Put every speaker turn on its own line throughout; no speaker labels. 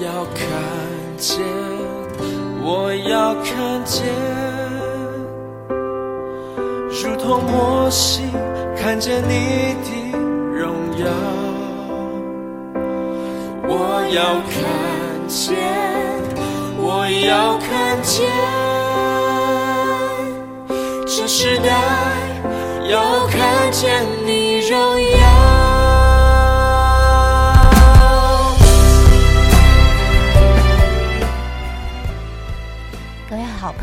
要看见，我要看见，如同摩西看见你的荣耀。我要看见，我要看见，这时代要看见你荣耀。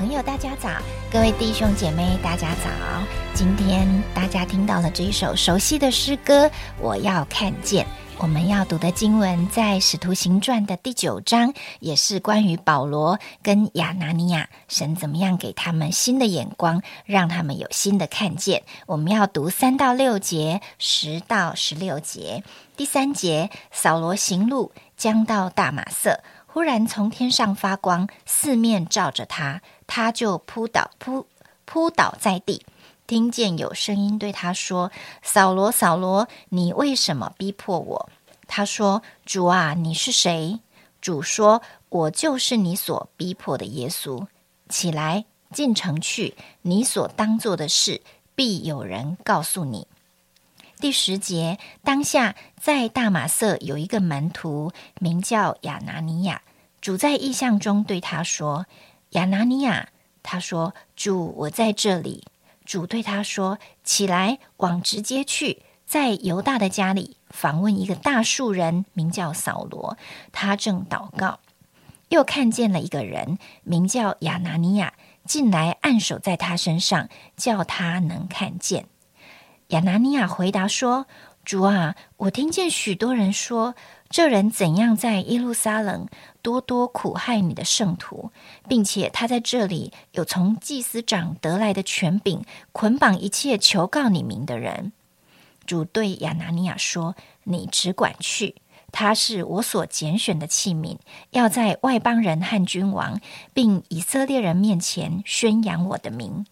朋友，大家早！各位弟兄姐妹，大家早！今天大家听到了这一首熟悉的诗歌，我要看见。我们要读的经文在《使徒行传》的第九章，也是关于保罗跟亚拿尼亚，神怎么样给他们新的眼光，让他们有新的看见。我们要读三到六节，十到十六节。第三节，扫罗行路，将到大马色。忽然从天上发光，四面照着他，他就扑倒扑扑倒在地。听见有声音对他说：“扫罗，扫罗，你为什么逼迫我？”他说：“主啊，你是谁？”主说：“我就是你所逼迫的耶稣。起来，进城去，你所当做的事，必有人告诉你。”第十节，当下在大马色有一个门徒，名叫亚拿尼亚。主在意象中对他说：“亚拿尼亚。”他说：“主，我在这里。”主对他说：“起来，往直接去，在犹大的家里访问一个大树人，名叫扫罗。他正祷告，又看见了一个人，名叫亚拿尼亚，进来按手在他身上，叫他能看见。”亚拿尼亚回答说：“主啊，我听见许多人说，这人怎样在耶路撒冷多多苦害你的圣徒，并且他在这里有从祭司长得来的权柄，捆绑一切求告你名的人。”主对亚拿尼亚说：“你只管去，他是我所拣选的器皿，要在外邦人和君王，并以色列人面前宣扬我的名。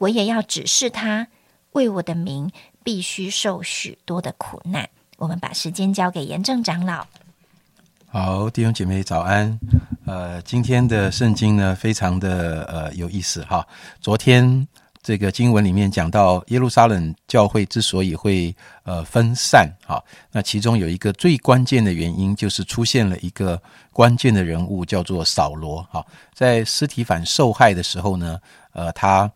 我也要指示他。”为我的名，必须受许多的苦难。我们把时间交给严正长老。
好，弟兄姐妹早安。呃，今天的圣经呢，非常的呃有意思哈。昨天这个经文里面讲到耶路撒冷教会之所以会呃分散哈，那其中有一个最关键的原因，就是出现了一个关键的人物，叫做扫罗哈。在尸体反受害的时候呢，呃，他。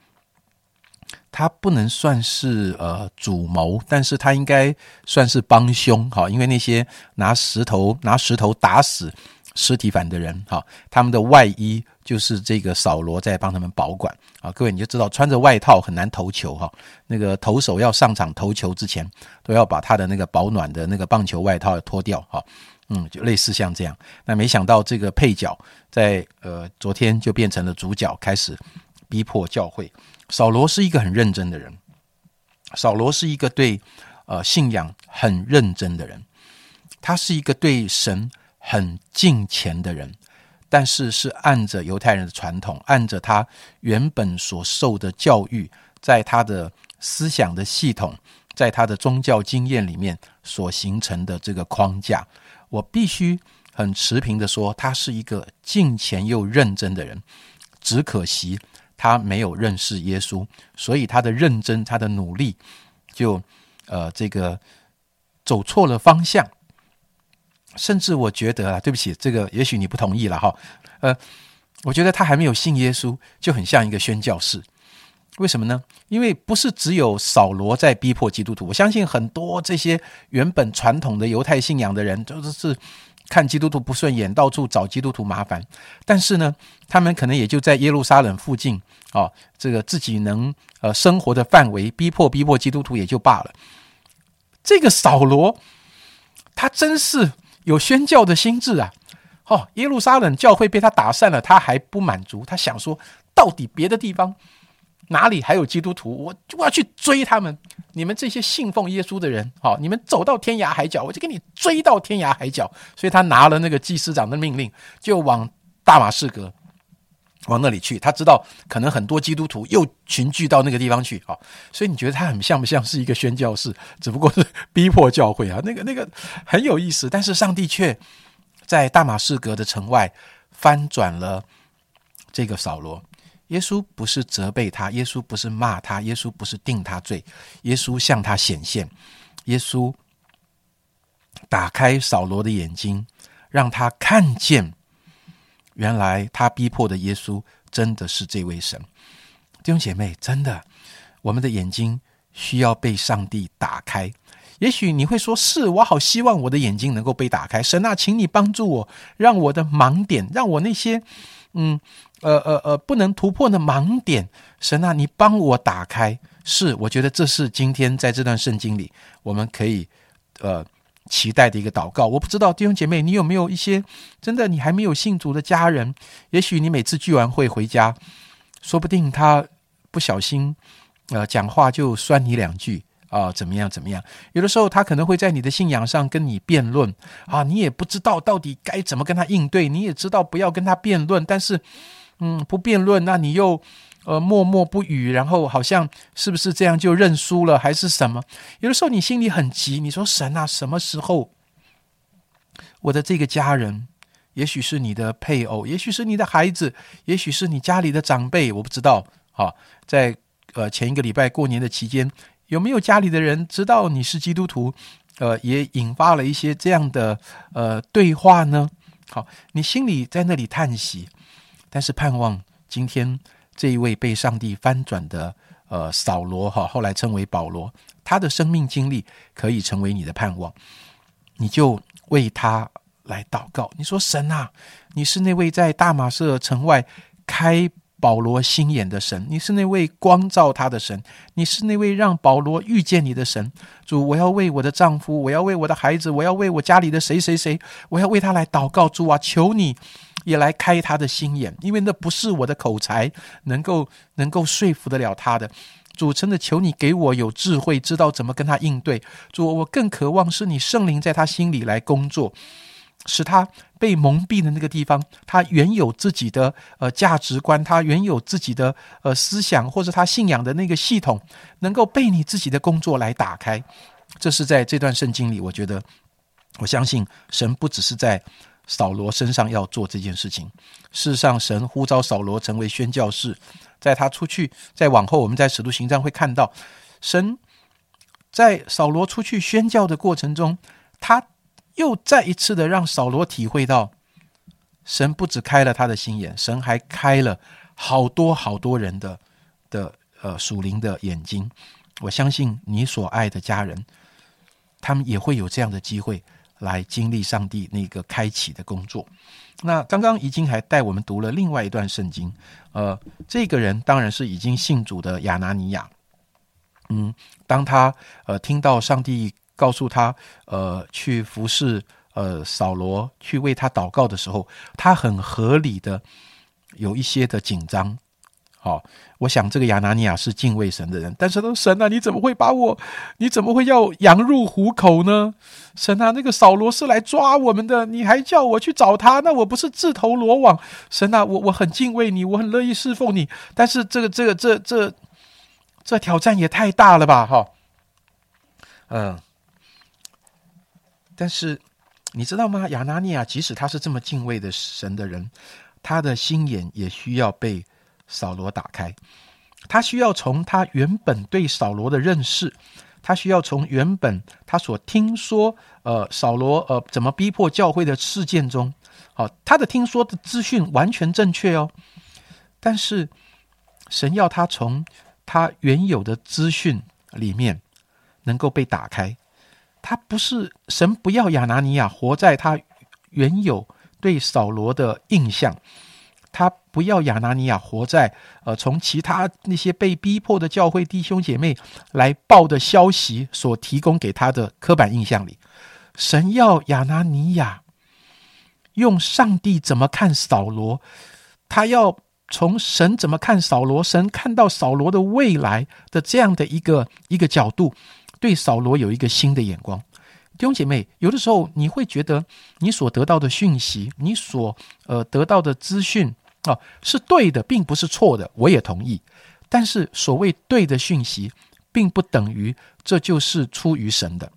他不能算是呃主谋，但是他应该算是帮凶哈，因为那些拿石头拿石头打死尸体反的人哈，他们的外衣就是这个扫罗在帮他们保管啊。各位你就知道穿着外套很难投球哈，那个投手要上场投球之前都要把他的那个保暖的那个棒球外套脱掉哈，嗯，就类似像这样。那没想到这个配角在呃昨天就变成了主角，开始逼迫教会。扫罗是一个很认真的人，扫罗是一个对呃信仰很认真的人，他是一个对神很敬虔的人，但是是按着犹太人的传统，按着他原本所受的教育，在他的思想的系统，在他的宗教经验里面所形成的这个框架，我必须很持平的说，他是一个敬虔又认真的人，只可惜。他没有认识耶稣，所以他的认真、他的努力，就呃，这个走错了方向。甚至我觉得啊，对不起，这个也许你不同意了哈。呃，我觉得他还没有信耶稣，就很像一个宣教士。为什么呢？因为不是只有扫罗在逼迫基督徒，我相信很多这些原本传统的犹太信仰的人，都是。看基督徒不顺眼，到处找基督徒麻烦。但是呢，他们可能也就在耶路撒冷附近啊，这个自己能呃生活的范围，逼迫逼迫基督徒也就罢了。这个扫罗，他真是有宣教的心智啊！哦，耶路撒冷教会被他打散了，他还不满足，他想说，到底别的地方。哪里还有基督徒，我就要去追他们。你们这些信奉耶稣的人，好，你们走到天涯海角，我就给你追到天涯海角。所以他拿了那个祭司长的命令，就往大马士革往那里去。他知道可能很多基督徒又群聚到那个地方去，好，所以你觉得他很像不像是一个宣教士？只不过是逼迫教会啊，那个那个很有意思。但是上帝却在大马士革的城外翻转了这个扫罗。耶稣不是责备他，耶稣不是骂他，耶稣不是定他罪，耶稣向他显现，耶稣打开扫罗的眼睛，让他看见，原来他逼迫的耶稣真的是这位神。弟兄姐妹，真的，我们的眼睛需要被上帝打开。也许你会说：“是我好希望我的眼睛能够被打开。”神啊，请你帮助我，让我的盲点，让我那些嗯。呃呃呃，不能突破的盲点，神啊，你帮我打开。是，我觉得这是今天在这段圣经里，我们可以呃期待的一个祷告。我不知道弟兄姐妹，你有没有一些真的你还没有信主的家人？也许你每次聚完会回家，说不定他不小心呃讲话就酸你两句啊，怎么样怎么样？有的时候他可能会在你的信仰上跟你辩论啊，你也不知道到底该怎么跟他应对，你也知道不要跟他辩论，但是。嗯，不辩论，那你又呃默默不语，然后好像是不是这样就认输了，还是什么？有的时候你心里很急，你说神啊，什么时候我的这个家人，也许是你的配偶，也许是你的孩子，也许是你家里的长辈，我不知道。啊，在呃前一个礼拜过年的期间，有没有家里的人知道你是基督徒？呃，也引发了一些这样的呃对话呢？好，你心里在那里叹息。但是盼望今天这一位被上帝翻转的呃扫罗哈，后来称为保罗，他的生命经历可以成为你的盼望，你就为他来祷告。你说神啊，你是那位在大马色城外开保罗心眼的神，你是那位光照他的神，你是那位让保罗遇见你的神。主，我要为我的丈夫，我要为我的孩子，我要为我家里的谁谁谁，我要为他来祷告。主啊，求你。也来开他的心眼，因为那不是我的口才能够能够说服得了他的。主，真的求你给我有智慧，知道怎么跟他应对。主，我更渴望是你圣灵在他心里来工作，使他被蒙蔽的那个地方，他原有自己的呃价值观，他原有自己的呃思想，或者他信仰的那个系统，能够被你自己的工作来打开。这是在这段圣经里，我觉得我相信神不只是在。扫罗身上要做这件事情。事实上，神呼召扫罗成为宣教士，在他出去，在往后我们在使徒行传会看到，神在扫罗出去宣教的过程中，他又再一次的让扫罗体会到，神不只开了他的心眼，神还开了好多好多人的的呃属灵的眼睛。我相信你所爱的家人，他们也会有这样的机会。来经历上帝那个开启的工作。那刚刚已经还带我们读了另外一段圣经。呃，这个人当然是已经信主的亚拿尼亚。嗯，当他呃听到上帝告诉他呃去服侍呃扫罗，去为他祷告的时候，他很合理的有一些的紧张。好，我想这个亚拿尼亚是敬畏神的人，但是说神啊，你怎么会把我？你怎么会要羊入虎口呢？神啊，那个扫罗是来抓我们的，你还叫我去找他，那我不是自投罗网？神啊，我我很敬畏你，我很乐意侍奉你，但是这个这个这这这挑战也太大了吧？哈，嗯，但是你知道吗？亚拿尼亚即使他是这么敬畏的神的人，他的心眼也需要被。扫罗打开，他需要从他原本对扫罗的认识，他需要从原本他所听说，呃，扫罗呃怎么逼迫教会的事件中，好，他的听说的资讯完全正确哦，但是神要他从他原有的资讯里面能够被打开，他不是神不要亚拿尼亚活在他原有对扫罗的印象。他不要亚拿尼亚活在呃，从其他那些被逼迫的教会弟兄姐妹来报的消息所提供给他的刻板印象里。神要亚拿尼亚用上帝怎么看扫罗，他要从神怎么看扫罗，神看到扫罗的未来的这样的一个一个角度，对扫罗有一个新的眼光。弟兄姐妹，有的时候你会觉得你所得到的讯息，你所呃得到的资讯。啊，是对的，并不是错的，我也同意。但是，所谓对的讯息，并不等于这就是出于神的。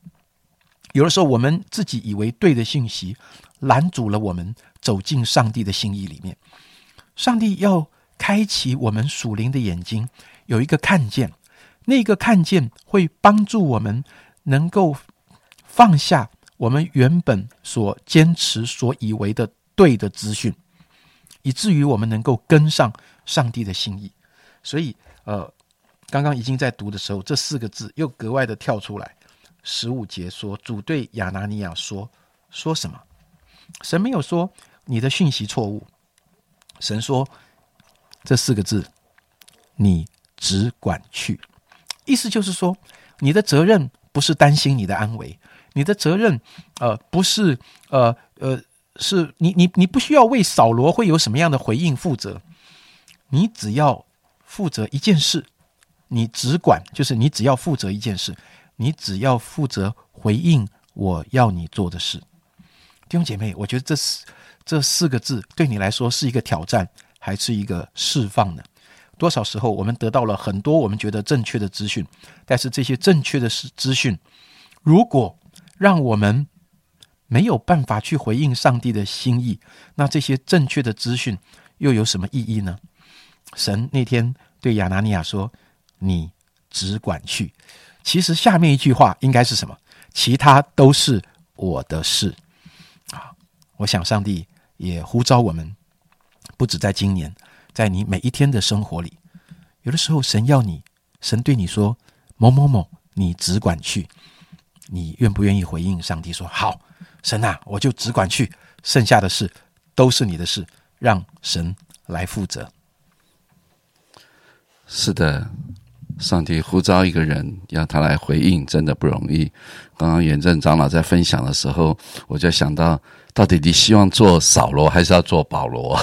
有的时候我们自己以为对的讯息，拦阻了我们走进上帝的心意里面。上帝要开启我们属灵的眼睛，有一个看见，那个看见会帮助我们能够放下我们原本所坚持、所以为的对的资讯，以至于我们能够跟上上帝的心意。所以，呃，刚刚已经在读的时候，这四个字又格外的跳出来。十五节说，主对亚拿尼亚说：“说什么？神没有说你的讯息错误。神说这四个字，你只管去。意思就是说，你的责任不是担心你的安危，你的责任，呃，不是，呃呃，是你你你不需要为扫罗会有什么样的回应负责。你只要负责一件事，你只管，就是你只要负责一件事。”你只要负责回应我要你做的事，弟兄姐妹，我觉得这四这四个字对你来说是一个挑战，还是一个释放呢？多少时候我们得到了很多我们觉得正确的资讯，但是这些正确的资资讯，如果让我们没有办法去回应上帝的心意，那这些正确的资讯又有什么意义呢？神那天对亚拿尼亚说：“你只管去。”其实下面一句话应该是什么？其他都是我的事啊！我想上帝也呼召我们，不止在今年，在你每一天的生活里，有的时候神要你，神对你说某某某，你只管去，你愿不愿意回应上帝说好？神啊，我就只管去，剩下的事都是你的事，让神来负责。
是的。上帝呼召一个人，要他来回应，真的不容易。刚刚严正长老在分享的时候，我就想到，到底你希望做扫罗，还是要做保罗？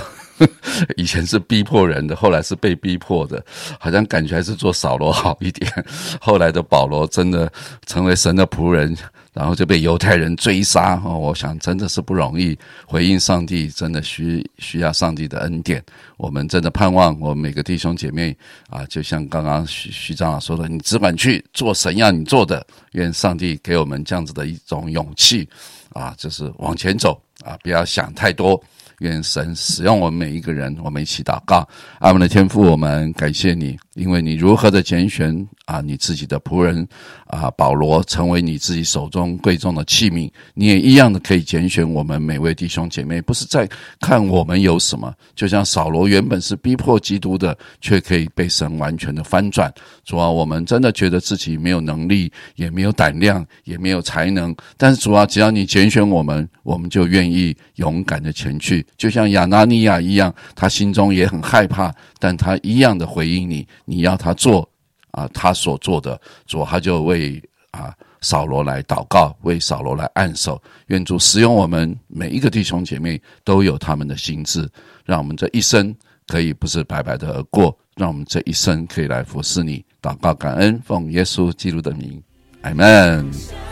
以前是逼迫人的，后来是被逼迫的，好像感觉还是做扫罗好一点。后来的保罗真的成为神的仆人。然后就被犹太人追杀哦，我想真的是不容易回应上帝，真的需需要上帝的恩典。我们真的盼望我们每个弟兄姐妹啊，就像刚刚徐徐长老说的，你只管去做神要你做的，愿上帝给我们这样子的一种勇气啊，就是往前走啊，不要想太多。愿神使用我们每一个人，我们一起祷告。阿门的天父，我们感谢你，因为你如何的拣选啊，你自己的仆人啊，保罗成为你自己手中贵重的器皿，你也一样的可以拣选我们每位弟兄姐妹。不是在看我们有什么，就像扫罗原本是逼迫基督的，却可以被神完全的翻转。主啊，我们真的觉得自己没有能力，也没有胆量，也没有才能，但是主啊，只要你拣选我们，我们就愿意勇敢的前去。就像亚拿尼亚一样，他心中也很害怕，但他一样的回应你，你要他做啊，他所做的，主他就为啊扫罗来祷告，为扫罗来按手，愿主使用我们每一个弟兄姐妹都有他们的心智，让我们这一生可以不是白白的而过，让我们这一生可以来服侍你，祷告感恩，奉耶稣基督的名，阿门。